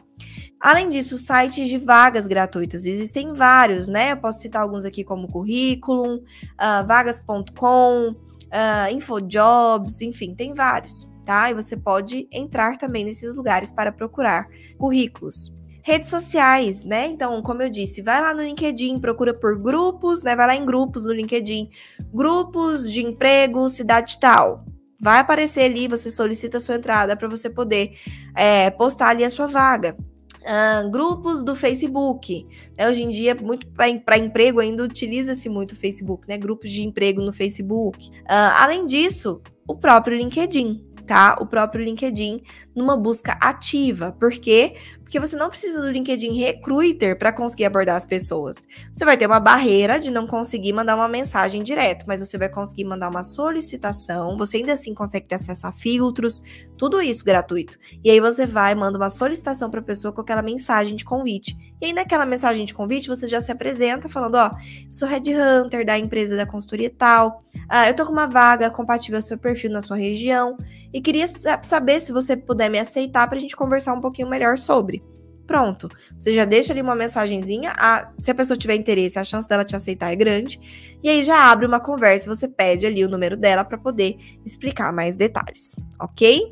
Além disso, sites de vagas gratuitas existem vários, né? Eu posso citar alguns aqui como Curriculum, uh, vagas.com, uh, Infojobs, enfim, tem vários, tá? E você pode entrar também nesses lugares para procurar currículos. Redes sociais, né? Então, como eu disse, vai lá no LinkedIn, procura por grupos, né? Vai lá em grupos no LinkedIn, grupos de emprego, cidade tal. Vai aparecer ali, você solicita a sua entrada para você poder é, postar ali a sua vaga. Uh, grupos do Facebook. Né? Hoje em dia, muito para emprego ainda utiliza-se muito o Facebook, né? Grupos de emprego no Facebook. Uh, além disso, o próprio LinkedIn, tá? O próprio LinkedIn numa busca ativa. Por quê? Porque você não precisa do LinkedIn Recruiter para conseguir abordar as pessoas. Você vai ter uma barreira de não conseguir mandar uma mensagem direto, mas você vai conseguir mandar uma solicitação, você ainda assim consegue ter acesso a filtros, tudo isso gratuito. E aí você vai, manda uma solicitação para a pessoa com aquela mensagem de convite. E aí naquela mensagem de convite você já se apresenta falando, ó, sou headhunter da empresa da consultoria tal, uh, eu tô com uma vaga compatível ao seu perfil na sua região e queria saber se você puder me aceitar para a gente conversar um pouquinho melhor sobre. Pronto. Você já deixa ali uma mensagenzinha. A, se a pessoa tiver interesse, a chance dela te aceitar é grande. E aí já abre uma conversa, você pede ali o número dela para poder explicar mais detalhes, ok?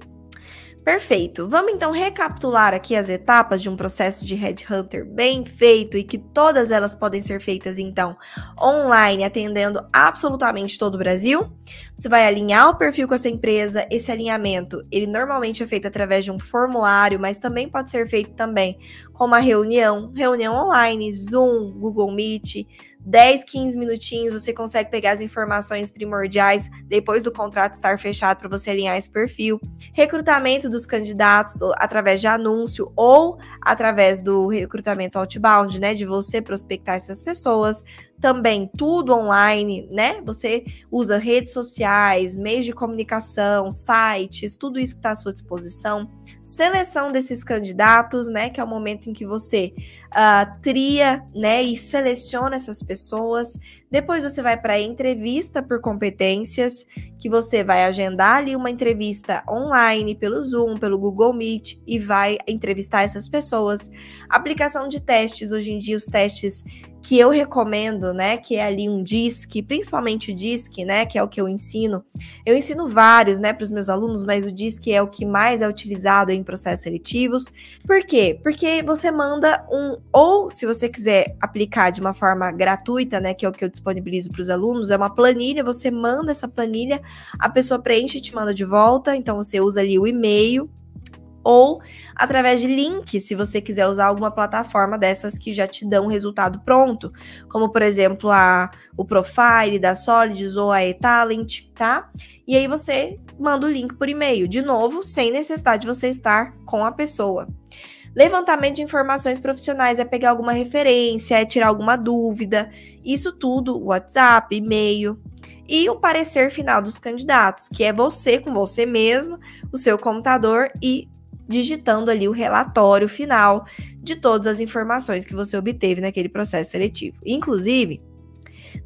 Perfeito. Vamos então recapitular aqui as etapas de um processo de headhunter bem feito e que todas elas podem ser feitas então online, atendendo absolutamente todo o Brasil. Você vai alinhar o perfil com essa empresa. Esse alinhamento, ele normalmente é feito através de um formulário, mas também pode ser feito também com uma reunião, reunião online, Zoom, Google Meet 10, 15 minutinhos, você consegue pegar as informações primordiais depois do contrato estar fechado para você alinhar esse perfil. Recrutamento dos candidatos através de anúncio ou através do recrutamento outbound, né? De você prospectar essas pessoas também tudo online, né? Você usa redes sociais, meios de comunicação, sites, tudo isso que está à sua disposição. Seleção desses candidatos, né? Que é o momento em que você uh, tria, né? E seleciona essas pessoas. Depois você vai para a entrevista por competências, que você vai agendar ali uma entrevista online pelo Zoom, pelo Google Meet e vai entrevistar essas pessoas. Aplicação de testes, hoje em dia os testes que eu recomendo, né, que é ali um DISC, principalmente o DISC, né, que é o que eu ensino. Eu ensino vários, né, para os meus alunos, mas o DISC é o que mais é utilizado em processos seletivos. Por quê? Porque você manda um ou se você quiser aplicar de uma forma gratuita, né, que é o que eu disponibilizo para os alunos, é uma planilha, você manda essa planilha, a pessoa preenche e te manda de volta, então você usa ali o e-mail ou através de links, se você quiser usar alguma plataforma dessas que já te dão resultado pronto, como por exemplo a o Profile da Solids ou a eTalent, tá? E aí você manda o link por e-mail, de novo, sem necessidade de você estar com a pessoa. Levantamento de informações profissionais é pegar alguma referência, é tirar alguma dúvida, isso tudo, WhatsApp, e-mail. E o parecer final dos candidatos, que é você com você mesmo, o seu computador e digitando ali o relatório final de todas as informações que você obteve naquele processo seletivo. Inclusive,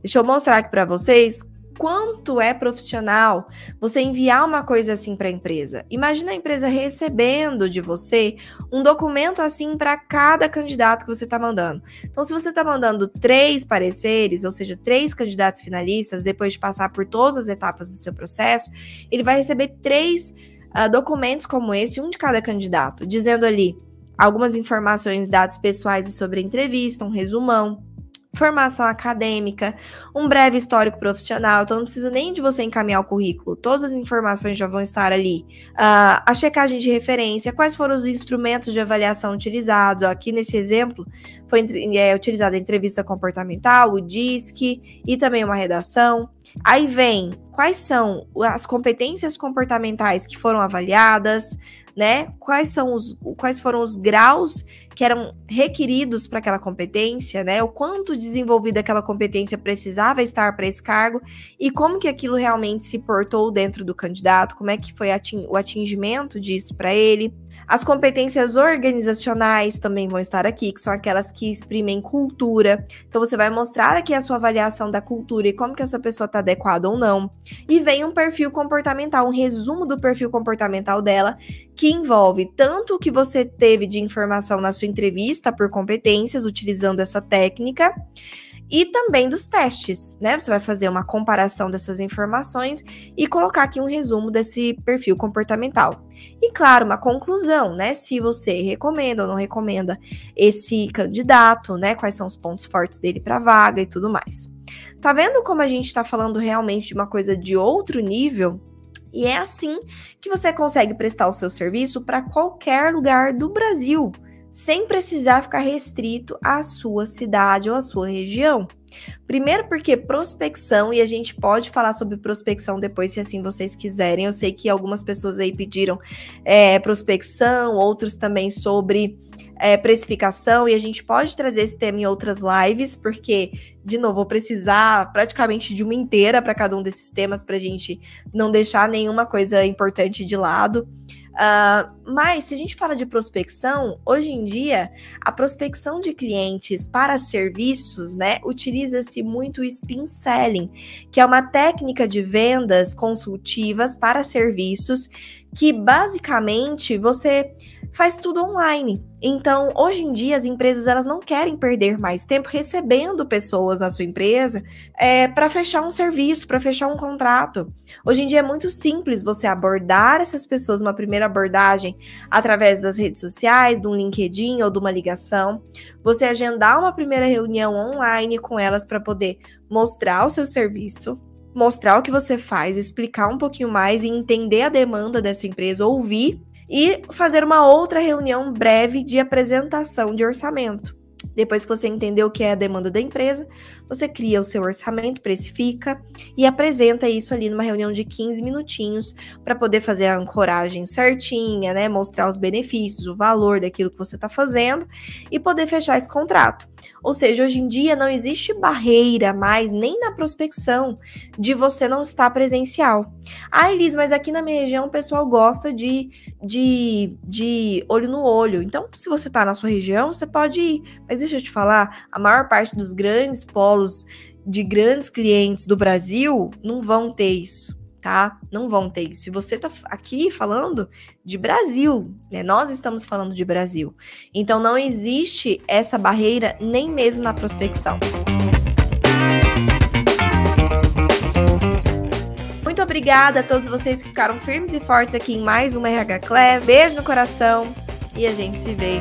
deixa eu mostrar aqui para vocês quanto é profissional você enviar uma coisa assim para a empresa. Imagina a empresa recebendo de você um documento assim para cada candidato que você está mandando. Então, se você está mandando três pareceres, ou seja, três candidatos finalistas, depois de passar por todas as etapas do seu processo, ele vai receber três uh, documentos como esse, um de cada candidato, dizendo ali algumas informações, dados pessoais sobre a entrevista, um resumão, formação acadêmica, um breve histórico profissional, então não precisa nem de você encaminhar o currículo, todas as informações já vão estar ali. Uh, a checagem de referência, quais foram os instrumentos de avaliação utilizados, Ó, aqui nesse exemplo foi é, utilizada a entrevista comportamental, o DISC e também uma redação. Aí vem quais são as competências comportamentais que foram avaliadas, né? Quais são os quais foram os graus que eram requeridos para aquela competência, né? O quanto desenvolvida aquela competência precisava estar para esse cargo e como que aquilo realmente se portou dentro do candidato, como é que foi o atingimento disso para ele. As competências organizacionais também vão estar aqui, que são aquelas que exprimem cultura. Então você vai mostrar aqui a sua avaliação da cultura e como que essa pessoa está adequada ou não. E vem um perfil comportamental, um resumo do perfil comportamental dela, que envolve tanto o que você teve de informação na sua entrevista por competências utilizando essa técnica, e também dos testes, né? Você vai fazer uma comparação dessas informações e colocar aqui um resumo desse perfil comportamental. E claro, uma conclusão, né? Se você recomenda ou não recomenda esse candidato, né? Quais são os pontos fortes dele para vaga e tudo mais. Tá vendo como a gente está falando realmente de uma coisa de outro nível? E é assim que você consegue prestar o seu serviço para qualquer lugar do Brasil sem precisar ficar restrito à sua cidade ou à sua região. Primeiro, porque prospecção, e a gente pode falar sobre prospecção depois, se assim vocês quiserem. Eu sei que algumas pessoas aí pediram é, prospecção, outros também sobre é, precificação, e a gente pode trazer esse tema em outras lives, porque, de novo, vou precisar praticamente de uma inteira para cada um desses temas, para a gente não deixar nenhuma coisa importante de lado. Uh, mas, se a gente fala de prospecção, hoje em dia, a prospecção de clientes para serviços, né, utiliza-se muito o spin selling, que é uma técnica de vendas consultivas para serviços que basicamente você faz tudo online. Então, hoje em dia, as empresas elas não querem perder mais tempo recebendo pessoas na sua empresa é, para fechar um serviço, para fechar um contrato. Hoje em dia é muito simples você abordar essas pessoas, uma primeira abordagem através das redes sociais, de um LinkedIn ou de uma ligação. Você agendar uma primeira reunião online com elas para poder mostrar o seu serviço, mostrar o que você faz, explicar um pouquinho mais e entender a demanda dessa empresa, ouvir e fazer uma outra reunião breve de apresentação de orçamento. Depois que você entendeu o que é a demanda da empresa, você cria o seu orçamento, precifica e apresenta isso ali numa reunião de 15 minutinhos para poder fazer a ancoragem certinha, né? Mostrar os benefícios, o valor daquilo que você está fazendo e poder fechar esse contrato. Ou seja, hoje em dia não existe barreira mais, nem na prospecção, de você não estar presencial. Ah, Elis, mas aqui na minha região o pessoal gosta de, de, de olho no olho. Então, se você está na sua região, você pode ir. Mas deixa eu te falar, a maior parte dos grandes polos de grandes clientes do Brasil não vão ter isso, tá? Não vão ter isso. E você tá aqui falando de Brasil, né? Nós estamos falando de Brasil. Então não existe essa barreira nem mesmo na prospecção. Muito obrigada a todos vocês que ficaram firmes e fortes aqui em mais uma RH Class. Beijo no coração e a gente se vê.